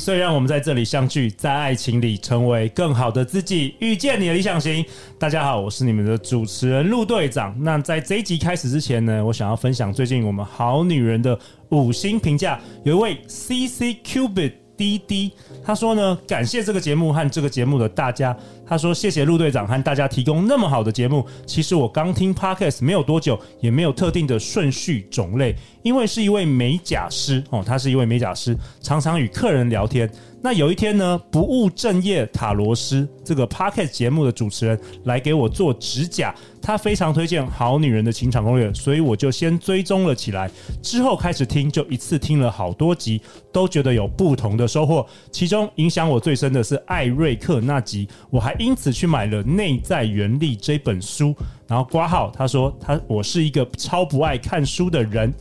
所以让我们在这里相聚，在爱情里成为更好的自己，遇见你的理想型。大家好，我是你们的主持人陆队长。那在这一集开始之前呢，我想要分享最近我们好女人的五星评价，有一位 CC Cubit 滴滴，他说呢，感谢这个节目和这个节目的大家。他说谢谢陆队长和大家提供那么好的节目。其实我刚听 Podcast 没有多久，也没有特定的顺序种类，因为是一位美甲师哦，他是一位美甲师，常常与客人聊天。那有一天呢，不务正业塔罗师这个 Podcast 节目的主持人来给我做指甲，他非常推荐《好女人的情场攻略》，所以我就先追踪了起来。之后开始听，就一次听了好多集，都觉得有不同的收获。其中影响我最深的是艾瑞克那集，我还因此去买了《内在原力》这本书。然后挂号，他说他我是一个超不爱看书的人。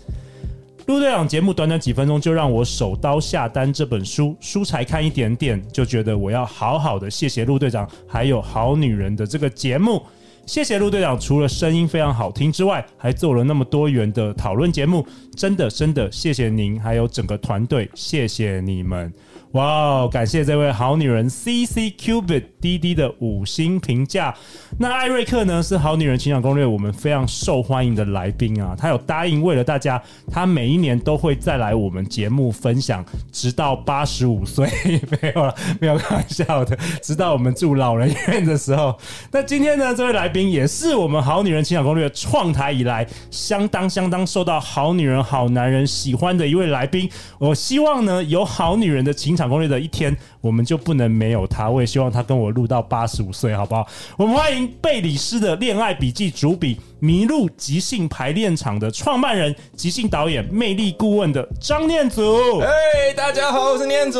陆队长节目短短几分钟就让我手刀下单这本书，书才看一点点就觉得我要好好的谢谢陆队长，还有好女人的这个节目，谢谢陆队长，除了声音非常好听之外，还做了那么多元的讨论节目，真的真的谢谢您，还有整个团队，谢谢你们。哇哦！感谢这位好女人 CC Cubit 滴滴的五星评价。那艾瑞克呢，是好女人情感攻略我们非常受欢迎的来宾啊。他有答应为了大家，他每一年都会再来我们节目分享，直到八十五岁。没有了，没有开玩笑的，直到我们住老人院的时候。那今天呢，这位来宾也是我们好女人情感攻略创台以来相当相当受到好女人好男人喜欢的一位来宾。我希望呢，有好女人的情场。场攻略的一天，我们就不能没有他。我也希望他跟我录到八十五岁，好不好？我们欢迎贝里斯的恋爱笔记主笔、麋鹿即兴排练场的创办人、即兴导演、魅力顾问的张念祖。哎大家好，我是念祖。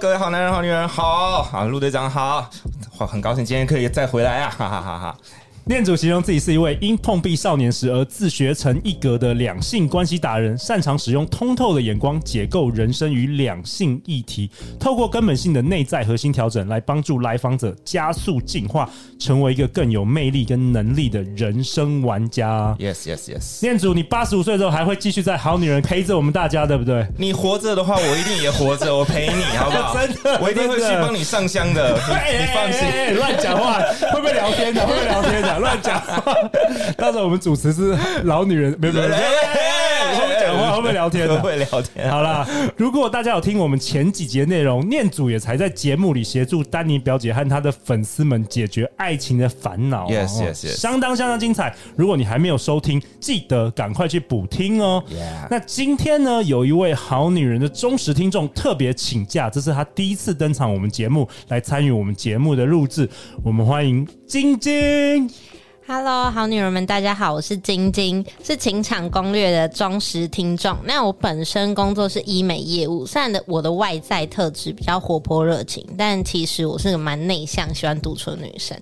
各位好男人、好女人，好啊！陆队长好，很高兴今天可以再回来啊！哈哈哈哈。念祖形容自己是一位因碰壁少年时而自学成一格的两性关系达人，擅长使用通透的眼光解构人生与两性议题，透过根本性的内在核心调整来帮助来访者加速进化，成为一个更有魅力跟能力的人生玩家。Yes, yes, yes。念祖，你八十五岁之后还会继续在好女人陪着我们大家，对不对？你活着的话，我一定也活着，我陪你，好不好？真的，我一定会去帮你上香的，你，你放心。乱讲话，会不会聊天的？会不会聊天的？乱讲，到时候我们主持是老女人，没有没有，会讲话，会不会聊天？会聊天。好啦，如果大家有听我们前几节内容，念祖也才在节目里协助丹尼表姐和她的粉丝们解决爱情的烦恼，yes yes yes，相当相当精彩。如果你还没有收听，记得赶快去补听哦。Yeah. 那今天呢，有一位好女人的忠实听众特别请假，这是她第一次登场我们节目来参与我们节目的录制，我们欢迎晶晶。Hello，好女人们，大家好，我是晶晶，是情场攻略的忠实听众。那我本身工作是医美业务，虽然的我的外在特质比较活泼热情，但其实我是个蛮内向、喜欢独处的女生。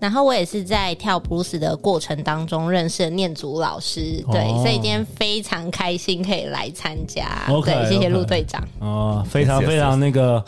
然后我也是在跳布鲁斯的过程当中认识的念祖老师，对，哦、所以今天非常开心可以来参加。Okay, 对，谢谢陆队长。哦，非常非常那个。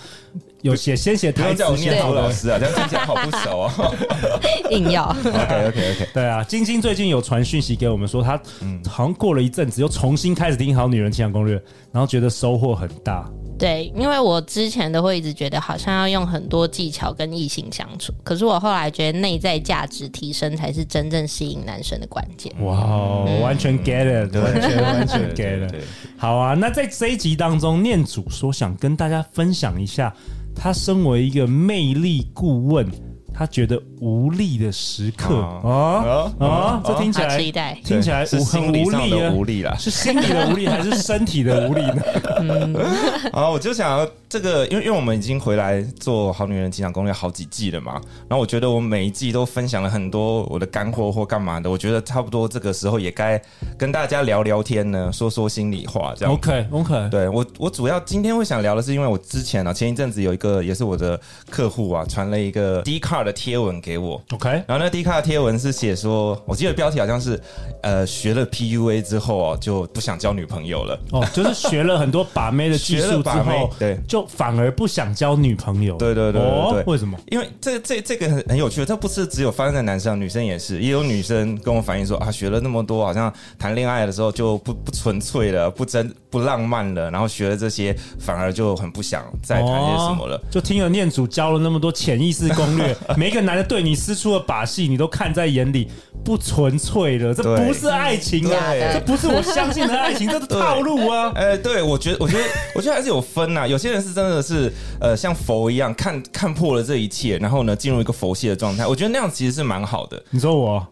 有写先写台词，叫我念好老师啊，这样听起来好不熟啊。硬要。OK OK OK。对啊，晶晶最近有传讯息给我们说，她好像过了一阵子又重新开始听《好女人情感攻略》，然后觉得收获很大。对，因为我之前都会一直觉得好像要用很多技巧跟异性相处，可是我后来觉得内在价值提升才是真正吸引男生的关键。哇，完全 get it，完全完全 get it。好啊，那在这一集当中，念祖说想跟大家分享一下。他身为一个魅力顾问，他觉得无力的时刻。啊。啊！这听起来听起来是心理上的无力啦，是心理的无力 还是身体的无力呢？嗯，啊，我就想要这个，因为因为我们已经回来做好女人情场攻略好几季了嘛，然后我觉得我每一季都分享了很多我的干货或干嘛的，我觉得差不多这个时候也该跟大家聊聊天呢，说说心里话这样。OK OK，对我我主要今天会想聊的是，因为我之前啊前一阵子有一个也是我的客户啊传了一个的贴文给我。OK，然后那个 D 卡的贴文是写说，我记得标题好像是，呃，学了 PUA 之后哦，就不想交女朋友了。哦，就是学了很多把妹的技术之后，对，就反而不想交女朋友。对对对为什么？因为这这这个很很有趣，这不是只有发生在男生，女生也是，也有女生跟我反映说啊，学了那么多，好像谈恋爱的时候就不不纯粹了，不真不浪漫了，然后学了这些，反而就很不想再谈些什么了。哦，就听了念祖教了那么多潜意识攻略，每一个男的对你施出的把戏，你都看在眼里，不纯粹了，这不是爱情啊，这不是我相信的爱情，这是套路啊！哎，对，我觉得，我觉得，我觉得还是有分呐。有些人是真的是呃，像佛一样看看破了这一切，然后呢，进入一个佛系的状态。我觉得那样其实是蛮好的。你说我？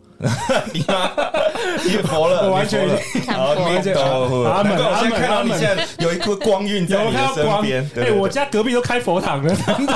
你妈？你佛了，我完全已经看破了。阿门，我现在看到你现在有一颗光晕在你的身边。哎，我家隔壁都开佛堂了，真的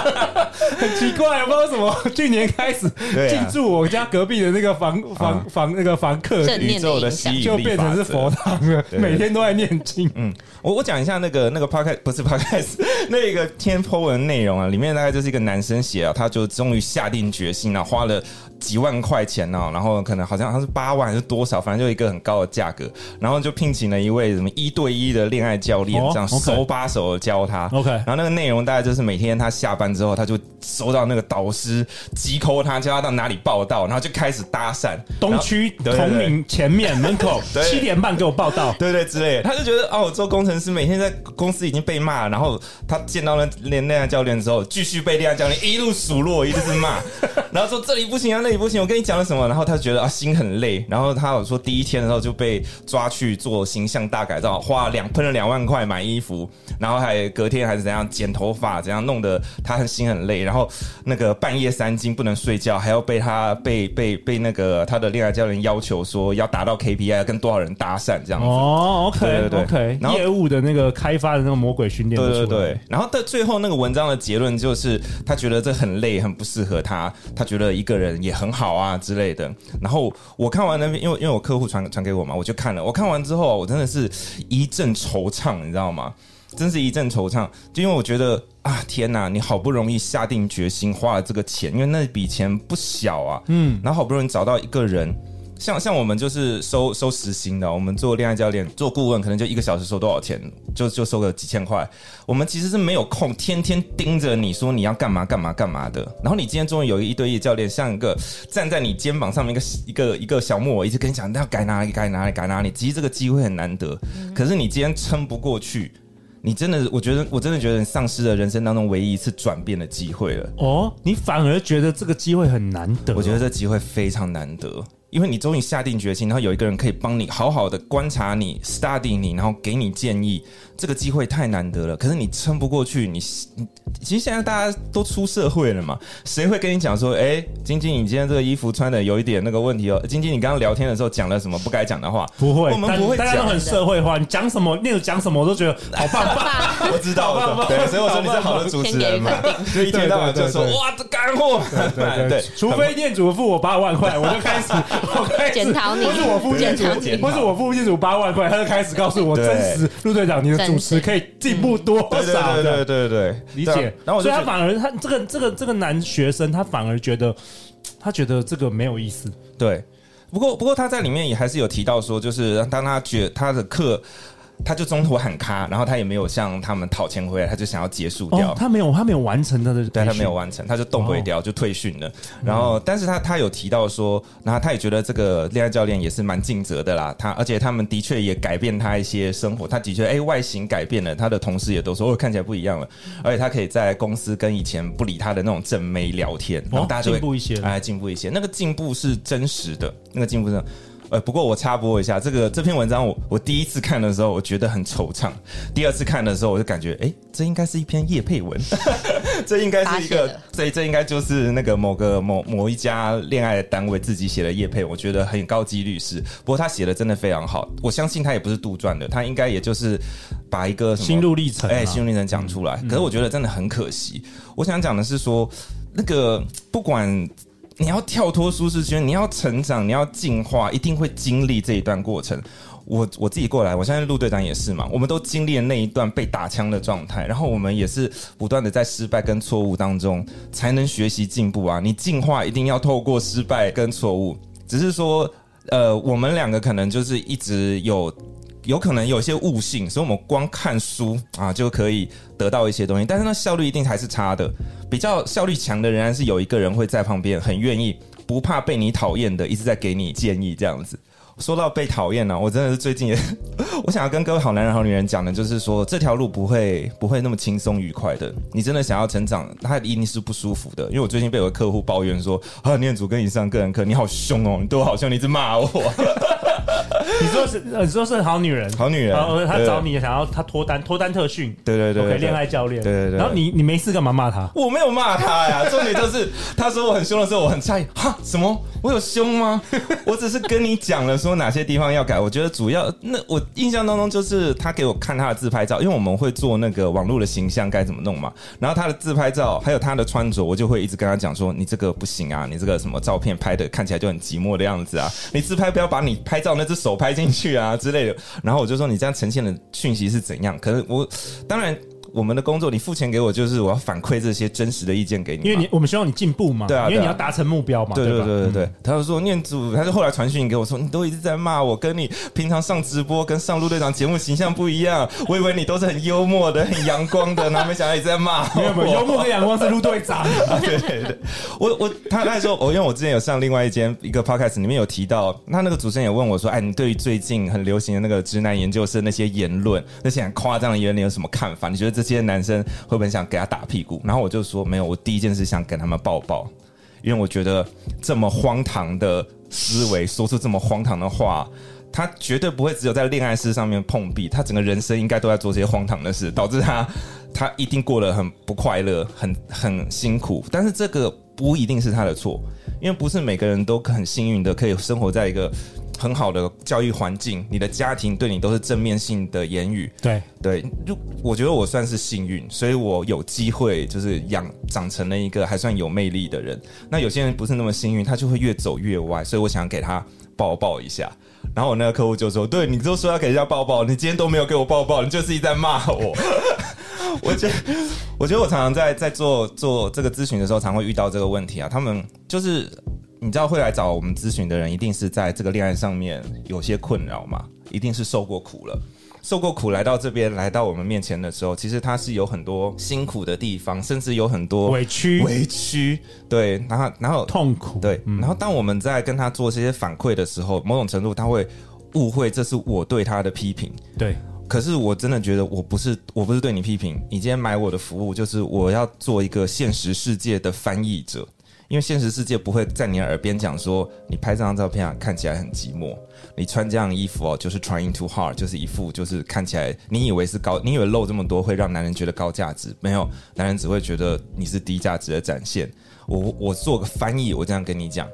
很奇怪，不知道为什么去年开始进驻我家隔壁的那个房房房那个房客，宇宙的吸引力就变成是佛堂了，每天都在念经。嗯，我我讲一下那个那个 podcast 不是 podcast 那个天 po 文内容啊，里面大概就是一个男生写啊，他就终于下定决心了，花了。几万块钱呢，然后可能好像他是八万还是多少，反正就一个很高的价格，然后就聘请了一位什么一对一的恋爱教练，这样手把手的教他。OK，然后那个内容大概就是每天他下班之后，他就收到那个导师急 call 他，叫他到哪里报道，然后就开始搭讪。东区同名前面门口 七点半给我报道，对对之类的。他就觉得哦，我做工程师每天在公司已经被骂，然后他见到那恋恋爱教练之后，继续被恋爱教练一路数落，一直是骂，然后说这里不行啊，那里。不行，我跟你讲了什么？然后他觉得啊，心很累。然后他有说，第一天的时候就被抓去做形象大改造，花两喷了两万块买衣服，然后还隔天还是怎样剪头发，怎样弄得他很心很累。然后那个半夜三更不能睡觉，还要被他被被被那个他的恋爱教练要求说要达到 KPI，要跟多少人搭讪这样子。哦，OK，对对对，OK。然后业务的那个开发的那个魔鬼训练，对对对。然后到最后那个文章的结论就是，他觉得这很累，很不适合他。他觉得一个人也很。很好啊之类的，然后我看完那边，因为因为我客户传传给我嘛，我就看了。我看完之后，我真的是一阵惆怅，你知道吗？真是一阵惆怅，就因为我觉得啊，天哪！你好不容易下定决心花了这个钱，因为那笔钱不小啊，嗯，然后好不容易找到一个人。像像我们就是收收时薪的，我们做恋爱教练、做顾问，可能就一个小时收多少钱，就就收个几千块。我们其实是没有空天天盯着你说你要干嘛干嘛干嘛的。然后你今天终于有一对一教练，像一个站在你肩膀上面一个一个一个小木偶，一直跟你讲要改哪里改哪里改哪里。其实这个机会很难得，可是你今天撑不过去，你真的，我觉得我真的觉得你丧失了人生当中唯一一次转变的机会了。哦，你反而觉得这个机会很难得？我觉得这机会非常难得。因为你终于下定决心，然后有一个人可以帮你好好的观察你、study 你，然后给你建议。这个机会太难得了，可是你撑不过去。你，你其实现在大家都出社会了嘛，谁会跟你讲说，哎，晶晶，你今天这个衣服穿的有一点那个问题哦。晶晶，你刚刚聊天的时候讲了什么不该讲的话？不会，我们不会讲，大家都很社会化。你讲什么，那个讲什么，我都觉得好棒棒。我知道，对，所以我说你是好的主持人嘛。就一天到晚就说哇，这干货。对对，除非店主付我八万块，我就开始 我开始检讨你，不是我付店主，不是我付店主八万块，他就开始告诉我真实。陆队长，你的。主持可以进步多少？对对对对，理解。然后，所以他反而他这个这个这个男学生，他反而觉得他觉得这个没有意思。对，不过不过他在里面也还是有提到说，就是当他觉他的课。他就中途喊卡，然后他也没有向他们讨钱回来，他就想要结束掉。哦、他没有，他没有完成他的，对他没有完成，他就动不掉，哦、就退训了。然后，嗯、但是他他有提到说，然后他也觉得这个恋爱教练也是蛮尽责的啦。他而且他们的确也改变他一些生活，他的确哎外形改变了，他的同事也都说哦看起来不一样了，而且他可以在公司跟以前不理他的那种正妹聊天，然后大家就会进步一些，哎进步一些，那个进步是真实的，那个进步是。呃，不过我插播一下，这个这篇文章我我第一次看的时候，我觉得很惆怅；第二次看的时候，我就感觉，哎，这应该是一篇叶配文，这应该是一个，这这应该就是那个某个某某一家恋爱的单位自己写的叶配，我觉得很高几率是。不过他写的真的非常好，我相信他也不是杜撰的，他应该也就是把一个心路历程，哎，心路历程讲出来。可是我觉得真的很可惜。我想讲的是说，那个不管。你要跳脱舒适圈，你要成长，你要进化，一定会经历这一段过程。我我自己过来，我相信陆队长也是嘛，我们都经历了那一段被打枪的状态，然后我们也是不断的在失败跟错误当中才能学习进步啊。你进化一定要透过失败跟错误，只是说，呃，我们两个可能就是一直有有可能有些悟性，所以我们光看书啊就可以得到一些东西，但是那效率一定还是差的。比较效率强的仍然是有一个人会在旁边，很愿意不怕被你讨厌的，一直在给你建议这样子。说到被讨厌呢，我真的是最近也，我想要跟各位好男人、好女人讲的，就是说这条路不会不会那么轻松愉快的。你真的想要成长，它一定是不舒服的。因为我最近被我的客户抱怨说，啊，念祖跟你上个人课，你好凶哦，你对我好凶，你一直骂我。你说是，你说是好女人，好女人，然后他找你想要他脱单，脱单特训，对对对，可以恋爱教练，对对对。然后你你没事干嘛骂他？我没有骂他呀，重点就是他说我很凶的时候，我很诧异，哈，什么？我有凶吗？我只是跟你讲了说哪些地方要改。我觉得主要那我印象当中就是他给我看他的自拍照，因为我们会做那个网络的形象该怎么弄嘛。然后他的自拍照还有他的穿着，我就会一直跟他讲说，你这个不行啊，你这个什么照片拍的看起来就很寂寞的样子啊，你自拍不要把你拍照那只手拍进去啊之类的。然后我就说你这样呈现的讯息是怎样？可是我当然。我们的工作，你付钱给我，就是我要反馈这些真实的意见给你，因为你我们希望你进步嘛，对啊，因为你要达成目标嘛，对对对对对。嗯、他就说念祖，他就后来传讯给我说，你都一直在骂我，跟你平常上直播跟上陆队长节目形象不一样，我以为你都是很幽默的、很阳光的，然后没想到你在骂我。没有没有，幽默跟阳光是陆队长。对对对，我我他他说，我因为我之前有上另外一间一个 podcast 里面有提到，他那个主持人也问我说，哎，你对于最近很流行的那个直男研究生那些言论，那些很夸张的言论，你有什么看法？你觉得这这些男生？会不会想给他打屁股？然后我就说没有，我第一件事想给他们抱抱，因为我觉得这么荒唐的思维，说出这么荒唐的话，他绝对不会只有在恋爱事上面碰壁，他整个人生应该都在做这些荒唐的事，导致他他一定过得很不快乐，很很辛苦。但是这个不一定是他的错，因为不是每个人都很幸运的可以生活在一个。很好的教育环境，你的家庭对你都是正面性的言语。对对，就我觉得我算是幸运，所以我有机会就是养长成了一个还算有魅力的人。那有些人不是那么幸运，他就会越走越歪。所以我想给他抱抱一下。然后我那个客户就说：“对，你都说要给人家抱抱，你今天都没有给我抱抱，你就是一直在骂我。”我觉得，我觉得我常常在在做做这个咨询的时候，常会遇到这个问题啊。他们就是。你知道会来找我们咨询的人，一定是在这个恋爱上面有些困扰嘛？一定是受过苦了，受过苦来到这边，来到我们面前的时候，其实他是有很多辛苦的地方，甚至有很多委屈，委屈，对，然后然后痛苦，对，然后当我们在跟他做这些反馈的时候，某种程度他会误会这是我对他的批评，对，可是我真的觉得我不是，我不是对你批评，你今天买我的服务，就是我要做一个现实世界的翻译者。因为现实世界不会在你耳边讲说，你拍这张照片啊，看起来很寂寞，你穿这样衣服哦，就是 trying too hard，就是一副就是看起来你以为是高，你以为露这么多会让男人觉得高价值，没有，男人只会觉得你是低价值的展现。我我做个翻译，我这样跟你讲。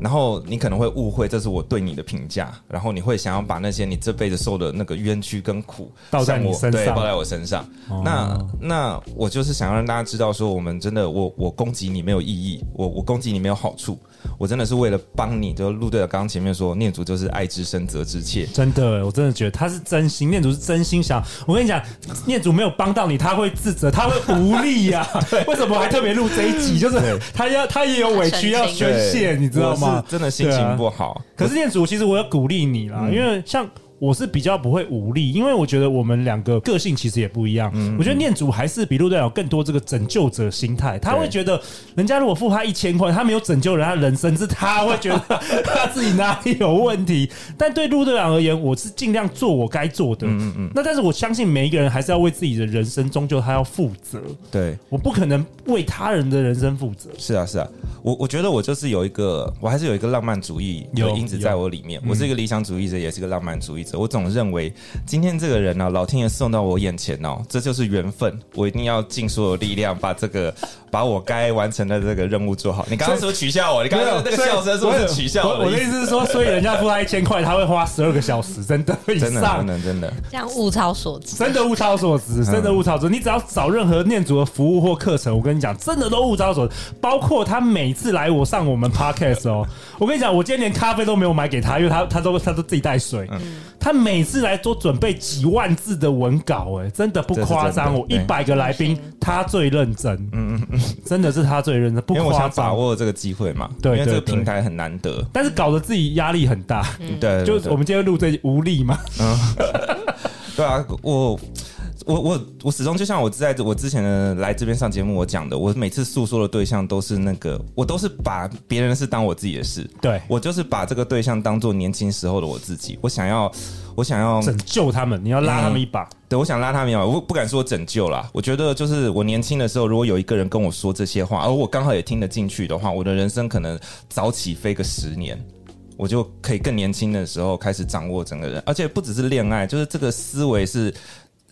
然后你可能会误会这是我对你的评价，然后你会想要把那些你这辈子受的那个冤屈跟苦倒在我身上，对，倒在我身上。哦、那那我就是想要让大家知道，说我们真的，我我攻击你没有意义，我我攻击你没有好处。我真的是为了帮你，就陆队长刚刚前面说，念祖就是爱之深责之切。真的，我真的觉得他是真心，念祖是真心想。我跟你讲，念祖没有帮到你，他会自责，他会无力呀、啊。为什么还特别录这一集？就是他要他也有委屈要宣泄，你知道吗？真的心情不好。啊、可是念祖，其实我要鼓励你啦，嗯、因为像。我是比较不会无力，因为我觉得我们两个个性其实也不一样。嗯，我觉得念祖还是比陆队长有更多这个拯救者心态，他会觉得人家如果付他一千块，他没有拯救人家人生，是他会觉得 他自己哪里有问题。但对陆队长而言，我是尽量做我该做的。嗯嗯。那但是我相信每一个人还是要为自己的人生，终究他要负责。对，我不可能为他人的人生负责。是啊，是啊。我我觉得我就是有一个，我还是有一个浪漫主义的因子在我里面。我是一个理想主义者，也是个浪漫主义者。我总认为。今天这个人呢、啊，老天爷送到我眼前哦，这就是缘分。我一定要尽所有力量把这个，把我该完成的这个任务做好。你刚刚是不是取笑我？你刚刚那个笑声是不是取笑我？我的意思是说，所以人家付他一千块，他会花十二个小时，真的以上，真的真的真的这样物超所值，真的物超所值，真的物超所值。你只要找任何念祖的服务或课程，我跟你讲，真的都物超所值。包括他每次来我上我们 podcast 哦，我跟你讲，我今天连咖啡都没有买给他，因为他他都他都自己带水。他每次来都准备几万字的文稿，哎，真的不夸张。我一百个来宾，他最认真，嗯嗯嗯，真的是他最认真，不夸张。因为我想把握这个机会嘛，对，因为这个平台很难得，但是搞得自己压力很大，对，就我们今天录这无力嘛，嗯，对啊，我。我我我始终就像我在我之前的来这边上节目我讲的，我每次诉说的对象都是那个，我都是把别人的事当我自己的事。对，我就是把这个对象当做年轻时候的我自己。我想要，我想要拯救他们，你要拉他们一把。嗯、对，我想拉他们一把，我不敢说拯救啦。我觉得就是我年轻的时候，如果有一个人跟我说这些话，而我刚好也听得进去的话，我的人生可能早起飞个十年，我就可以更年轻的时候开始掌握整个人，而且不只是恋爱，就是这个思维是。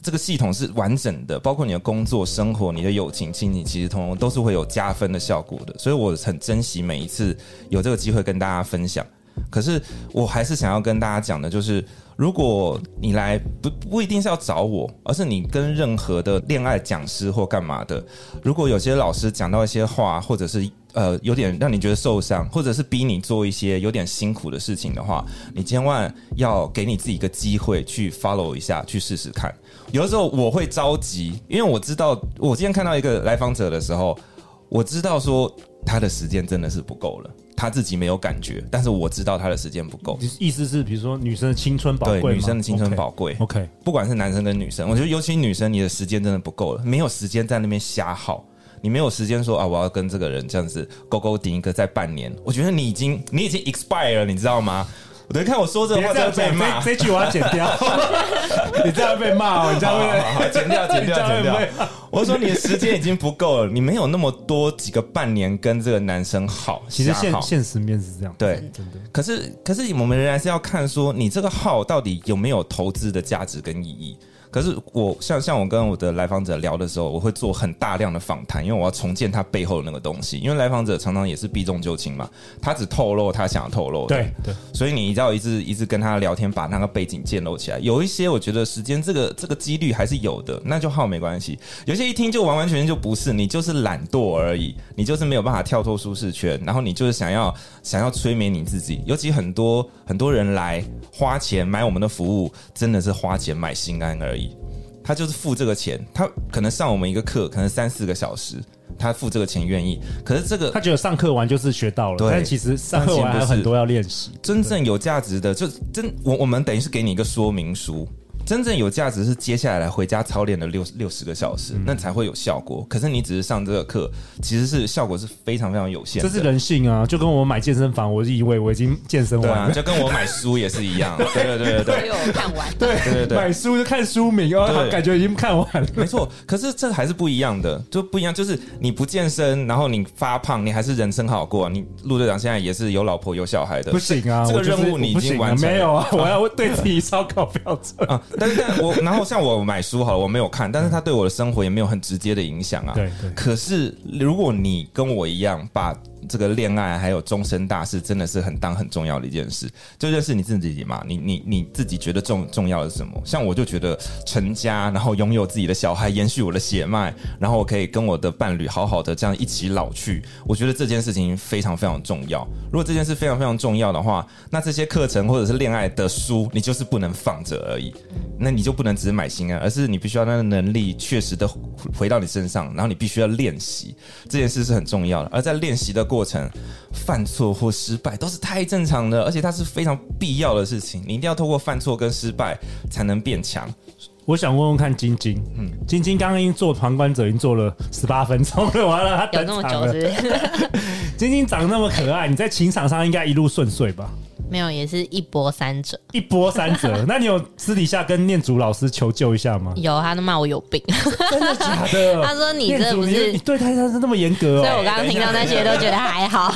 这个系统是完整的，包括你的工作、生活、你的友情、亲情，其实通通都是会有加分的效果的。所以我很珍惜每一次有这个机会跟大家分享。可是我还是想要跟大家讲的，就是如果你来不不一定是要找我，而是你跟任何的恋爱讲师或干嘛的，如果有些老师讲到一些话，或者是呃有点让你觉得受伤，或者是逼你做一些有点辛苦的事情的话，你千万要给你自己一个机会去 follow 一下，去试试看。有的时候我会着急，因为我知道我今天看到一个来访者的时候，我知道说他的时间真的是不够了，他自己没有感觉，但是我知道他的时间不够。意思是，比如说女生的青春宝贵，对，女生的青春宝贵。Okay, OK，不管是男生跟女生，我觉得尤其女生，你的时间真的不够了，没有时间在那边瞎耗，你没有时间说啊，我要跟这个人这样子勾勾顶一个在半年，我觉得你已经你已经 expire 了，你知道吗？等看我说这个话就被骂，这句我要剪掉。你这样被骂哦，你这样会好好剪掉，剪掉，剪掉。我说你的时间已经不够了，你没有那么多几个半年跟这个男生好。其实现现实面是这样，对，真的。可是可是我们仍然是要看说，你这个号到底有没有投资的价值跟意义。可是我像像我跟我的来访者聊的时候，我会做很大量的访谈，因为我要重建他背后的那个东西。因为来访者常常也是避重就轻嘛，他只透露他想要透露的。对对，所以你一定要一直一直跟他聊天，把那个背景建立起来。有一些我觉得时间这个这个几率还是有的，那就耗没关系。有些一听就完完全全就不是，你就是懒惰而已，你就是没有办法跳脱舒适圈，然后你就是想要想要催眠你自己。尤其很多很多人来花钱买我们的服务，真的是花钱买心安而已。他就是付这个钱，他可能上我们一个课，可能三四个小时，他付这个钱愿意。可是这个他觉得上课完就是学到了，对，但其实上课完还有很多要练习。真正有价值的，就真我我们等于是给你一个说明书。真正有价值是接下来回家操练的六六十个小时，那才会有效果。可是你只是上这个课，其实是效果是非常非常有限。这是人性啊，就跟我买健身房，我以为我已经健身完了，啊，就跟我买书也是一样。对对对对看完。对对对，对，买书就看书名哦，感觉已经看完了。没错，可是这还是不一样的，就不一样。就是你不健身，然后你发胖，你还是人生好过。你陆队长现在也是有老婆有小孩的，不行啊，这个任务你已经完成了。没有啊，我要对自己超高标准啊。但是但我 然后。像我买书好了，我没有看，但是它对我的生活也没有很直接的影响啊。对对。可是如果你跟我一样把。这个恋爱还有终身大事，真的是很当很重要的一件事。就认识你自己嘛，你你你自己觉得重重要的是什么？像我就觉得成家，然后拥有自己的小孩，延续我的血脉，然后我可以跟我的伴侣好好的这样一起老去。我觉得这件事情非常非常重要。如果这件事非常非常重要的话，那这些课程或者是恋爱的书，你就是不能放着而已。那你就不能只是买心安，而是你必须要那个能力确实的回到你身上，然后你必须要练习。这件事是很重要的。而在练习的过程，犯错或失败都是太正常的，而且它是非常必要的事情。你一定要透过犯错跟失败才能变强。我想问问看晶晶，嗯，晶晶刚刚已经做旁观者，已经做了十八分钟了，完了，他等那么久是是？晶晶长得那么可爱，你在情场上应该一路顺遂吧？没有，也是一波三折。一波三折，那你有私底下跟念祖老师求救一下吗？有，他都骂我有病。真的假的？他说你这不是你对他他是那么严格哦。所以我刚刚听到那些都觉得还好。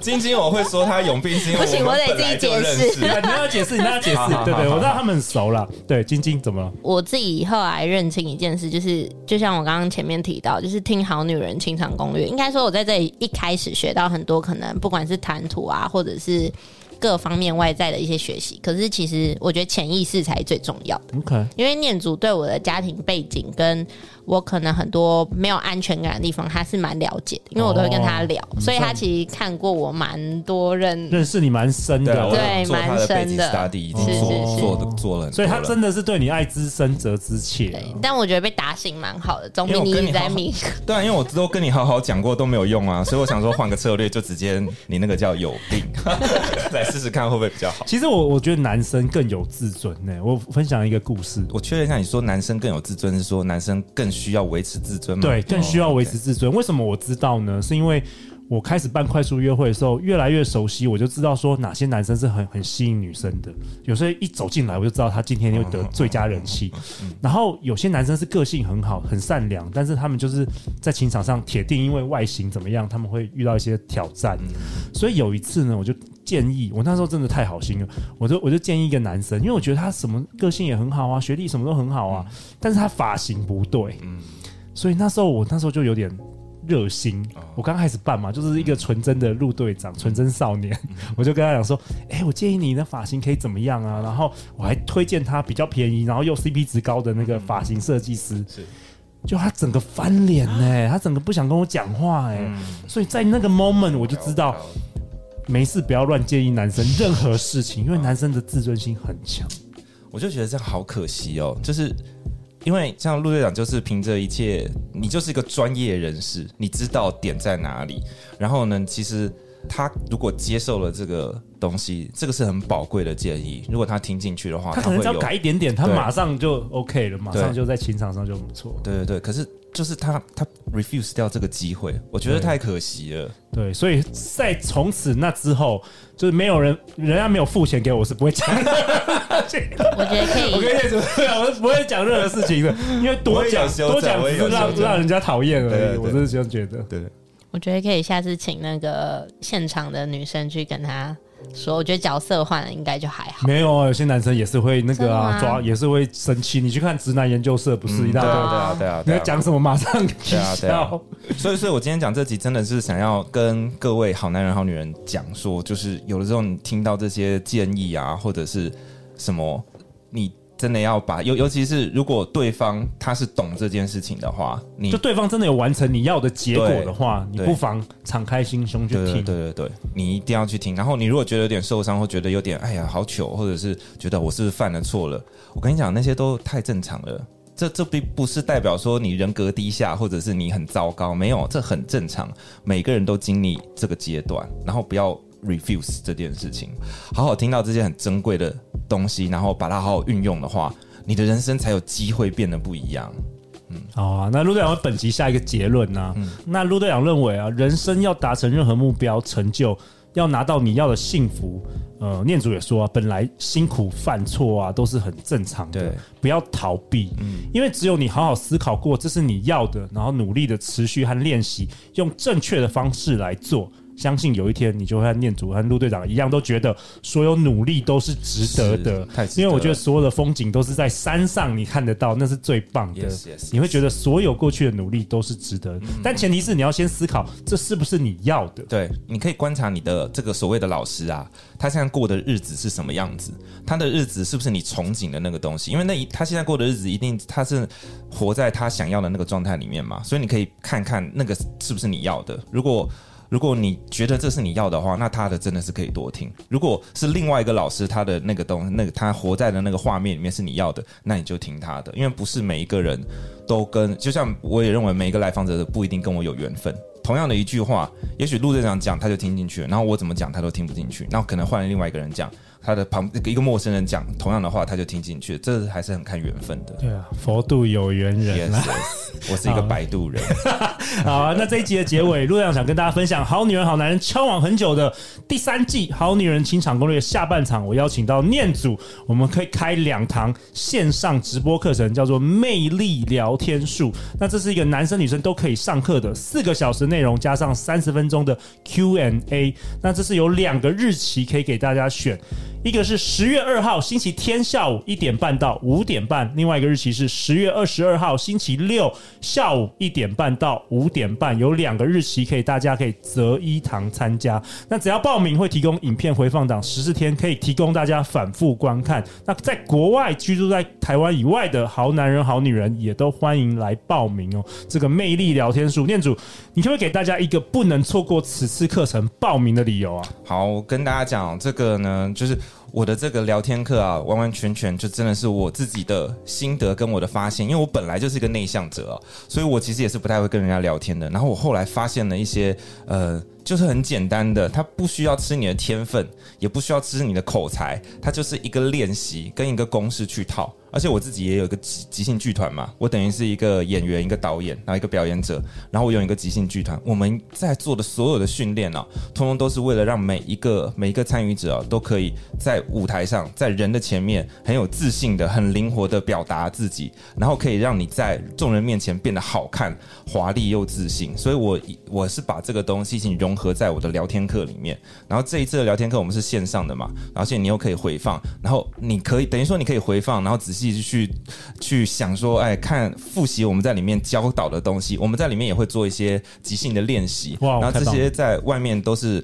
晶晶，我会说他有病是因为不行，我得自己解释。你要解释，你要解释。对对，我知道他们很熟了。对，晶晶怎么了？我自己后来认清一件事，就是就像我刚刚前面提到，就是听好女人情场攻略。应该说，我在这里一开始学到很多，可能不管是谈吐啊，或者是。各方面外在的一些学习，可是其实我觉得潜意识才最重要的。OK，因为念祖对我的家庭背景跟我可能很多没有安全感的地方，他是蛮了解的，因为我都会跟他聊，哦、所以他其实看过我蛮多认，认识你蛮深的，对，蛮深的，是是是，做的做了，所以他真的是对你爱之深责之切。对，但我觉得被打醒蛮好的，总比你一直在迷。对啊，因为我都跟你好好讲过都没有用啊，所以我想说换个策略，就直接 你那个叫有病，来试试看会不会比较好。其实我我觉得男生更有自尊呢。我分享一个故事，我确认一下，你说男生更有自尊，是说男生更需要维持自尊吗？对，更需要维持自尊。为什么我知道呢？是因为我开始办快速约会的时候，越来越熟悉，我就知道说哪些男生是很很吸引女生的。有时候一走进来，我就知道他今天又得最佳人气。然后有些男生是个性很好、很善良，但是他们就是在情场上铁定因为外形怎么样，他们会遇到一些挑战。所以有一次呢，我就建议，我那时候真的太好心了，我就我就建议一个男生，因为我觉得他什么个性也很好啊，学历什么都很好啊，但是他发型不对。所以那时候我那时候就有点热心，我刚开始办嘛，就是一个纯真的陆队长，纯真少年，我就跟他讲说，哎，我建议你的发型可以怎么样啊？然后我还推荐他比较便宜，然后又 CP 值高的那个发型设计师，是，就他整个翻脸呢，他整个不想跟我讲话哎，所以在那个 moment 我就知道，没事不要乱建议男生任何事情，因为男生的自尊心很强，我就觉得这样好可惜哦，就是。因为像陆队长就是凭着一切，你就是一个专业人士，你知道点在哪里。然后呢，其实他如果接受了这个东西，这个是很宝贵的建议。如果他听进去的话，他可能只要改一点点，他马上就 OK 了，马上就在情场上就不错。对对对，可是。就是他，他 refuse 掉这个机会，我觉得太可惜了。对，对，所以在从此那之后，就是没有人，人家没有付钱给我，我是不会讲的。我觉得可以，我跟你说，我不会讲任何事情的，因为多讲多讲只是让让人家讨厌而已。我是这样觉得。对，我觉得可以下次请那个现场的女生去跟他。说，我觉得角色换了应该就还好。没有啊，有些男生也是会那个啊，抓也是会生气。你去看直男研究社，不是一大堆？对啊，对啊，你要讲什么？马上对啊，对啊。所以，所以我今天讲这集，真的是想要跟各位好男人、好女人讲说，就是有的时候你听到这些建议啊，或者是什么，你。真的要把尤尤其是如果对方他是懂这件事情的话，你就对方真的有完成你要的结果的话，你不妨敞开心胸去听。对对对对，你一定要去听。然后你如果觉得有点受伤，或觉得有点哎呀好糗，或者是觉得我是不是犯了错了，我跟你讲那些都太正常了。这这并不是代表说你人格低下，或者是你很糟糕，没有，这很正常。每个人都经历这个阶段，然后不要。Refuse 这件事情，好好听到这些很珍贵的东西，然后把它好好运用的话，你的人生才有机会变得不一样。嗯，好啊。那陆队长本集下一个结论呢、啊？嗯、那陆队长认为啊，人生要达成任何目标成就，要拿到你要的幸福，呃，念祖也说啊，本来辛苦犯错啊都是很正常的，对不要逃避。嗯，因为只有你好好思考过这是你要的，然后努力的持续和练习，用正确的方式来做。相信有一天你就会和念祖和陆队长一样，都觉得所有努力都是值得的。得。因为我觉得所有的风景都是在山上，你看得到，那是最棒的。你会觉得所有过去的努力都是值得，嗯、但前提是你要先思考，这是不是你要的？对，你可以观察你的这个所谓的老师啊，他现在过的日子是什么样子？他的日子是不是你憧憬的那个东西？因为那一他现在过的日子，一定他是活在他想要的那个状态里面嘛。所以你可以看看那个是不是你要的。如果如果你觉得这是你要的话，那他的真的是可以多听。如果是另外一个老师，他的那个东，那个他活在的那个画面里面是你要的，那你就听他的，因为不是每一个人都跟，就像我也认为每一个来访者都不一定跟我有缘分。同样的一句话，也许陆队长讲他就听进去了，然后我怎么讲他都听不进去，那可能换另外一个人讲。他的旁一个陌生人讲同样的话，他就听进去，这还是很看缘分的。对啊，佛度有缘人啊。Yes, yes, 我是一个摆渡人。好 啊，那这一集的结尾，陆队长想跟大家分享《好女人好男人》敲往很久的第三季《好女人情场攻略》下半场，我邀请到念祖，我们可以开两堂线上直播课程，叫做《魅力聊天术》。那这是一个男生女生都可以上课的四个小时内容，加上三十分钟的 Q&A。那这是有两个日期可以给大家选。一个是十月二号星期天下午一点半到五点半，另外一个日期是十月二十二号星期六下午一点半到五点半，有两个日期可以大家可以择一堂参加。那只要报名会提供影片回放档十四天，可以提供大家反复观看。那在国外居住在台湾以外的好男人好女人也都欢迎来报名哦。这个魅力聊天术，念主，你可不可以给大家一个不能错过此次课程报名的理由啊？好，我跟大家讲这个呢，就是。我的这个聊天课啊，完完全全就真的是我自己的心得跟我的发现，因为我本来就是一个内向者啊，所以我其实也是不太会跟人家聊天的。然后我后来发现了一些，呃，就是很简单的，它不需要吃你的天分，也不需要吃你的口才，它就是一个练习跟一个公式去套。而且我自己也有一个即即兴剧团嘛，我等于是一个演员、一个导演，然后一个表演者，然后我有一个即兴剧团。我们在做的所有的训练啊，通通都是为了让每一个每一个参与者啊，都可以在舞台上，在人的前面很有自信的、很灵活的表达自己，然后可以让你在众人面前变得好看、华丽又自信。所以我我是把这个东西已经融合在我的聊天课里面。然后这一次的聊天课我们是线上的嘛，而且你又可以回放，然后你可以等于说你可以回放，然后仔细。去去想说，哎，看复习我们在里面教导的东西，我们在里面也会做一些即兴的练习，然后这些在外面都是。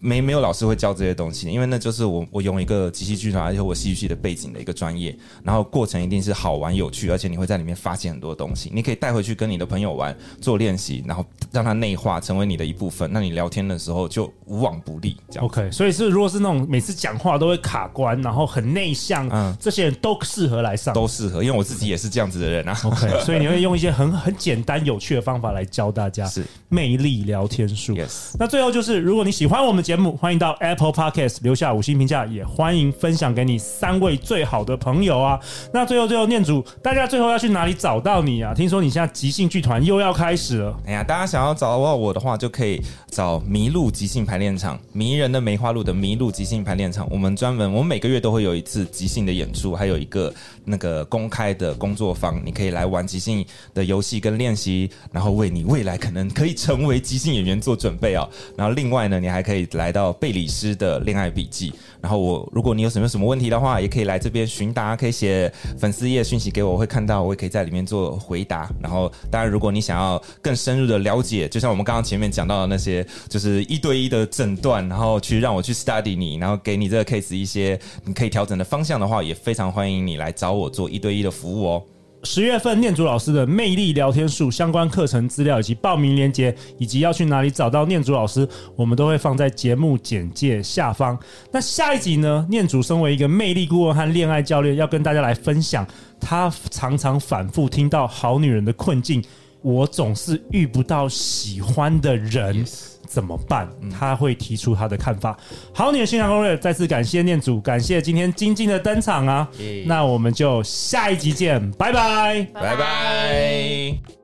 没没有老师会教这些东西，因为那就是我我用一个即兴剧团，而且我戏剧系的背景的一个专业，然后过程一定是好玩有趣，而且你会在里面发现很多东西，你可以带回去跟你的朋友玩做练习，然后让它内化成为你的一部分，那你聊天的时候就无往不利。这样 OK，所以是如果是那种每次讲话都会卡关，然后很内向，嗯，这些人都适合来上，都适合，因为我自己也是这样子的人啊。OK，所以你会用一些很很简单有趣的方法来教大家，是魅力聊天术。Yes，那最后就是如果你喜欢我们节目，欢迎到。Apple Podcast 留下五星评价，也欢迎分享给你三位最好的朋友啊！那最后最后念主，大家最后要去哪里找到你啊？听说你现在即兴剧团又要开始了。哎呀，大家想要找到我的话，就可以找麋鹿即兴排练场，迷人的梅花鹿的麋鹿即兴排练场。我们专门，我们每个月都会有一次即兴的演出，还有一个那个公开的工作坊，你可以来玩即兴的游戏跟练习，然后为你未来可能可以成为即兴演员做准备啊。然后另外呢，你还可以来到贝里斯的恋爱笔记，然后我如果你有什么什么问题的话，也可以来这边询答，可以写粉丝页讯息给我，我会看到，我也可以在里面做回答。然后当然，如果你想要更深入的了解，就像我们刚刚前面讲到的那些，就是一对一的诊断，然后去让我去 study 你，然后给你这个 case 一些你可以调整的方向的话，也非常欢迎你来找我做一对一的服务哦。十月份念祖老师的魅力聊天术相关课程资料以及报名链接，以及要去哪里找到念祖老师，我们都会放在节目简介下方。那下一集呢？念祖身为一个魅力顾问和恋爱教练，要跟大家来分享他常常反复听到好女人的困境。我总是遇不到喜欢的人。怎么办？他会提出他的看法。好，你的新娘攻略，再次感谢念祖，感谢今天晶晶的登场啊！那我们就下一集见，拜拜，拜拜。